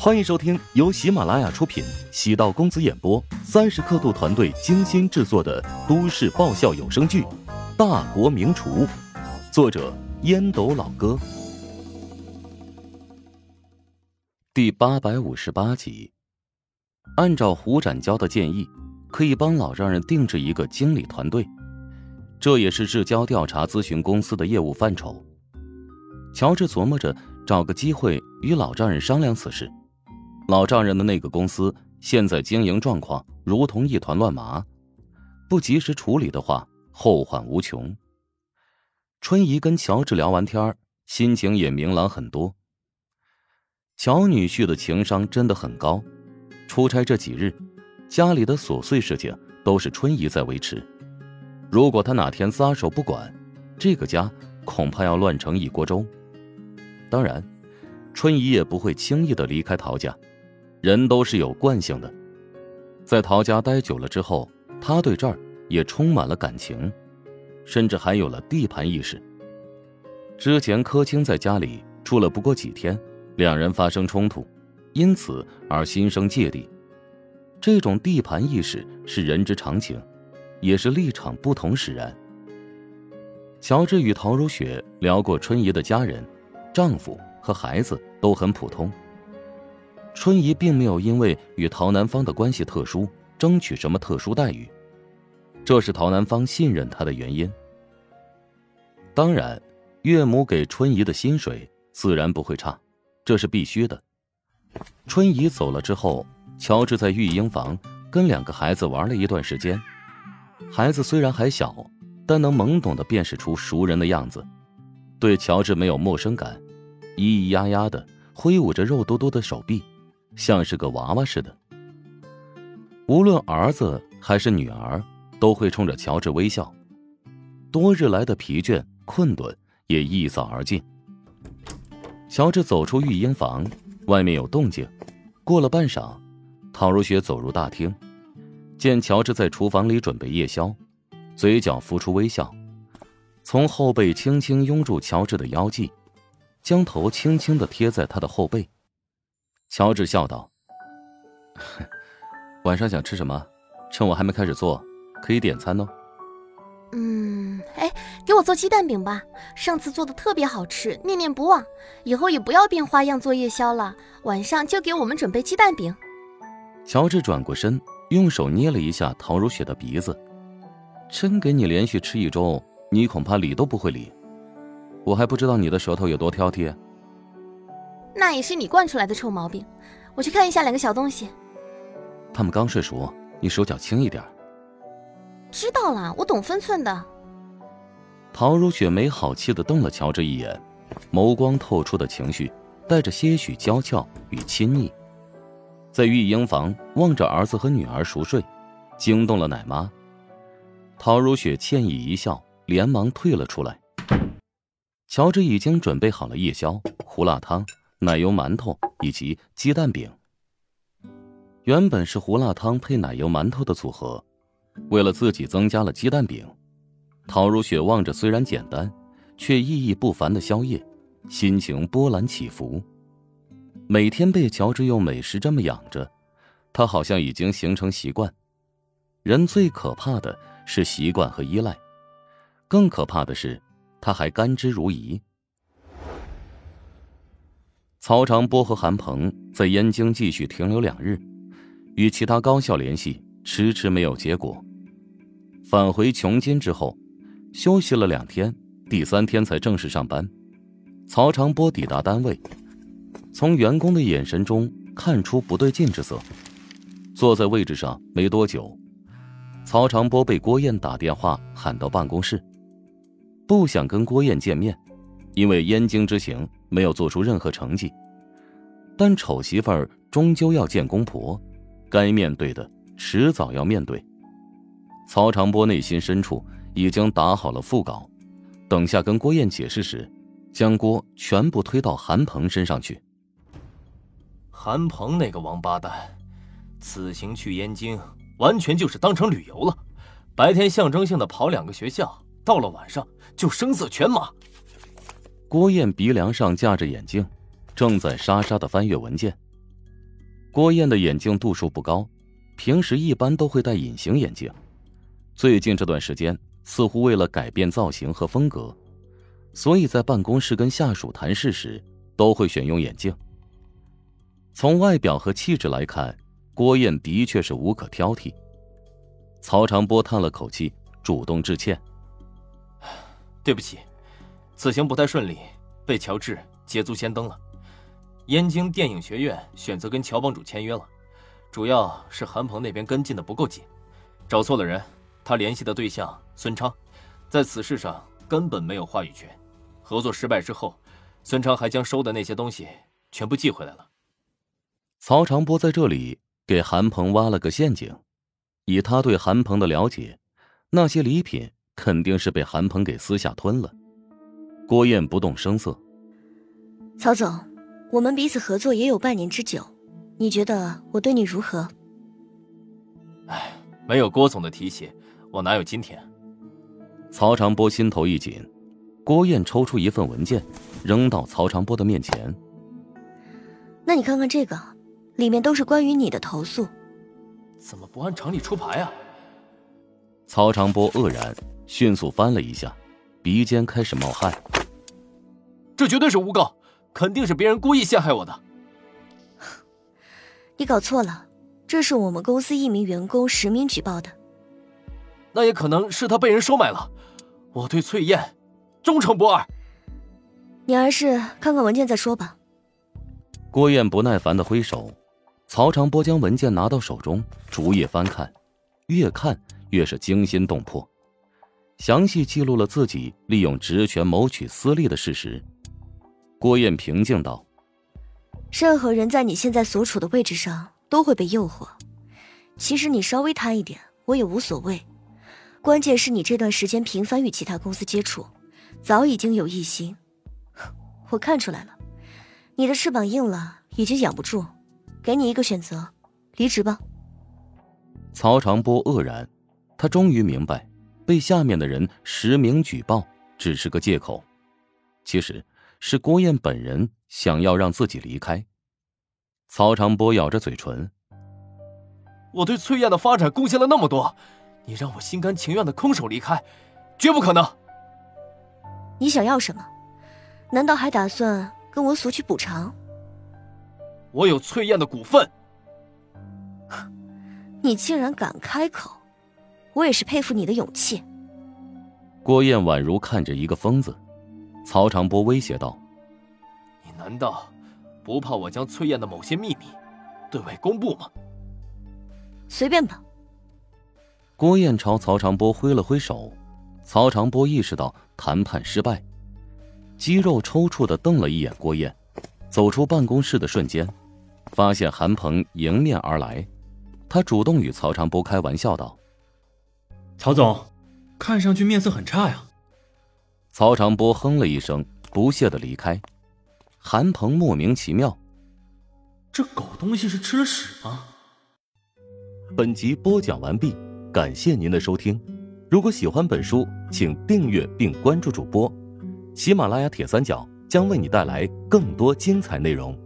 欢迎收听由喜马拉雅出品、喜道公子演播、三十刻度团队精心制作的都市爆笑有声剧《大国名厨》，作者烟斗老哥，第八百五十八集。按照胡展交的建议，可以帮老丈人定制一个经理团队，这也是至交调查咨询公司的业务范畴。乔治琢磨着找个机会与老丈人商量此事。老丈人的那个公司现在经营状况如同一团乱麻，不及时处理的话，后患无穷。春姨跟乔治聊完天心情也明朗很多。乔女婿的情商真的很高，出差这几日，家里的琐碎事情都是春姨在维持。如果他哪天撒手不管，这个家恐怕要乱成一锅粥。当然，春姨也不会轻易的离开陶家。人都是有惯性的，在陶家待久了之后，他对这儿也充满了感情，甚至还有了地盘意识。之前柯青在家里住了不过几天，两人发生冲突，因此而心生芥蒂。这种地盘意识是人之常情，也是立场不同使然。乔治与陶如雪聊过春姨的家人、丈夫和孩子都很普通。春姨并没有因为与陶南方的关系特殊，争取什么特殊待遇，这是陶南方信任她的原因。当然，岳母给春姨的薪水自然不会差，这是必须的。春姨走了之后，乔治在育婴房跟两个孩子玩了一段时间。孩子虽然还小，但能懵懂的辨识出熟人的样子，对乔治没有陌生感，咿咿呀呀的挥舞着肉嘟嘟的手臂。像是个娃娃似的。无论儿子还是女儿，都会冲着乔治微笑。多日来的疲倦、困顿也一扫而尽。乔治走出育婴房，外面有动静。过了半晌，陶如雪走入大厅，见乔治在厨房里准备夜宵，嘴角浮出微笑，从后背轻轻拥住乔治的腰际，将头轻轻的贴在他的后背。乔治笑道：“晚上想吃什么？趁我还没开始做，可以点餐哦。”“嗯，哎，给我做鸡蛋饼吧，上次做的特别好吃，念念不忘。以后也不要变花样做夜宵了，晚上就给我们准备鸡蛋饼。”乔治转过身，用手捏了一下陶如雪的鼻子，“真给你连续吃一周，你恐怕理都不会理。我还不知道你的舌头有多挑剔。”那也是你惯出来的臭毛病。我去看一下两个小东西。他们刚睡熟，你手脚轻一点。知道了，我懂分寸的。陶如雪没好气的瞪了乔治一眼，眸光透出的情绪带着些许娇俏与亲昵。在育婴房望着儿子和女儿熟睡，惊动了奶妈。陶如雪歉意一笑，连忙退了出来。乔治已经准备好了夜宵、胡辣汤。奶油馒头以及鸡蛋饼。原本是胡辣汤配奶油馒头的组合，为了自己增加了鸡蛋饼。陶如雪望着虽然简单，却意义不凡的宵夜，心情波澜起伏。每天被乔治用美食这么养着，他好像已经形成习惯。人最可怕的是习惯和依赖，更可怕的是他还甘之如饴。曹长波和韩鹏在燕京继续停留两日，与其他高校联系，迟迟没有结果。返回琼金之后，休息了两天，第三天才正式上班。曹长波抵达单位，从员工的眼神中看出不对劲之色。坐在位置上没多久，曹长波被郭燕打电话喊到办公室，不想跟郭燕见面，因为燕京之行。没有做出任何成绩，但丑媳妇儿终究要见公婆，该面对的迟早要面对。曹长波内心深处已经打好了腹稿，等下跟郭燕解释时，将锅全部推到韩鹏身上去。韩鹏那个王八蛋，此行去燕京完全就是当成旅游了，白天象征性的跑两个学校，到了晚上就声色犬马。郭燕鼻梁上架着眼镜，正在沙沙的翻阅文件。郭燕的眼镜度数不高，平时一般都会戴隐形眼镜。最近这段时间，似乎为了改变造型和风格，所以在办公室跟下属谈事时，都会选用眼镜。从外表和气质来看，郭燕的确是无可挑剔。曹长波叹了口气，主动致歉：“对不起，此行不太顺利，被乔治捷足先登了。燕京电影学院选择跟乔帮主签约了，主要是韩鹏那边跟进的不够紧，找错了人。他联系的对象孙昌，在此事上根本没有话语权。合作失败之后，孙昌还将收的那些东西全部寄回来了。”曹长波在这里给韩鹏挖了个陷阱，以他对韩鹏的了解，那些礼品肯定是被韩鹏给私下吞了。郭燕不动声色。曹总，我们彼此合作也有半年之久，你觉得我对你如何？哎，没有郭总的提携，我哪有今天？曹长波心头一紧。郭燕抽出一份文件，扔到曹长波的面前。那你看看这个。里面都是关于你的投诉，怎么不按常理出牌啊？曹长波愕然，迅速翻了一下，鼻尖开始冒汗。这绝对是诬告，肯定是别人故意陷害我的。你搞错了，这是我们公司一名员工实名举报的。那也可能是他被人收买了。我对翠燕忠诚不二。你还是看看文件再说吧。郭燕不耐烦的挥手。曹长波将文件拿到手中，逐页翻看，越看越是惊心动魄，详细记录了自己利用职权谋取私利的事实。郭燕平静道：“任何人在你现在所处的位置上都会被诱惑，其实你稍微贪一点，我也无所谓。关键是你这段时间频繁与其他公司接触，早已经有异心。我看出来了，你的翅膀硬了，已经养不住。”给你一个选择，离职吧。曹长波愕然，他终于明白，被下面的人实名举报只是个借口，其实是郭燕本人想要让自己离开。曹长波咬着嘴唇：“我对翠燕的发展贡献了那么多，你让我心甘情愿的空手离开，绝不可能。你想要什么？难道还打算跟我索取补偿？”我有翠燕的股份，你竟然敢开口，我也是佩服你的勇气。郭燕宛如看着一个疯子，曹长波威胁道：“你难道不怕我将崔燕的某些秘密对外公布吗？”随便吧。郭燕朝曹长波挥了挥手，曹长波意识到谈判失败，肌肉抽搐的瞪了一眼郭燕。走出办公室的瞬间，发现韩鹏迎面而来，他主动与曹长波开玩笑道：“曹总，看上去面色很差呀。”曹长波哼了一声，不屑的离开。韩鹏莫名其妙：“这狗东西是吃了屎吗？”本集播讲完毕，感谢您的收听。如果喜欢本书，请订阅并关注主播，喜马拉雅铁三角。将为你带来更多精彩内容。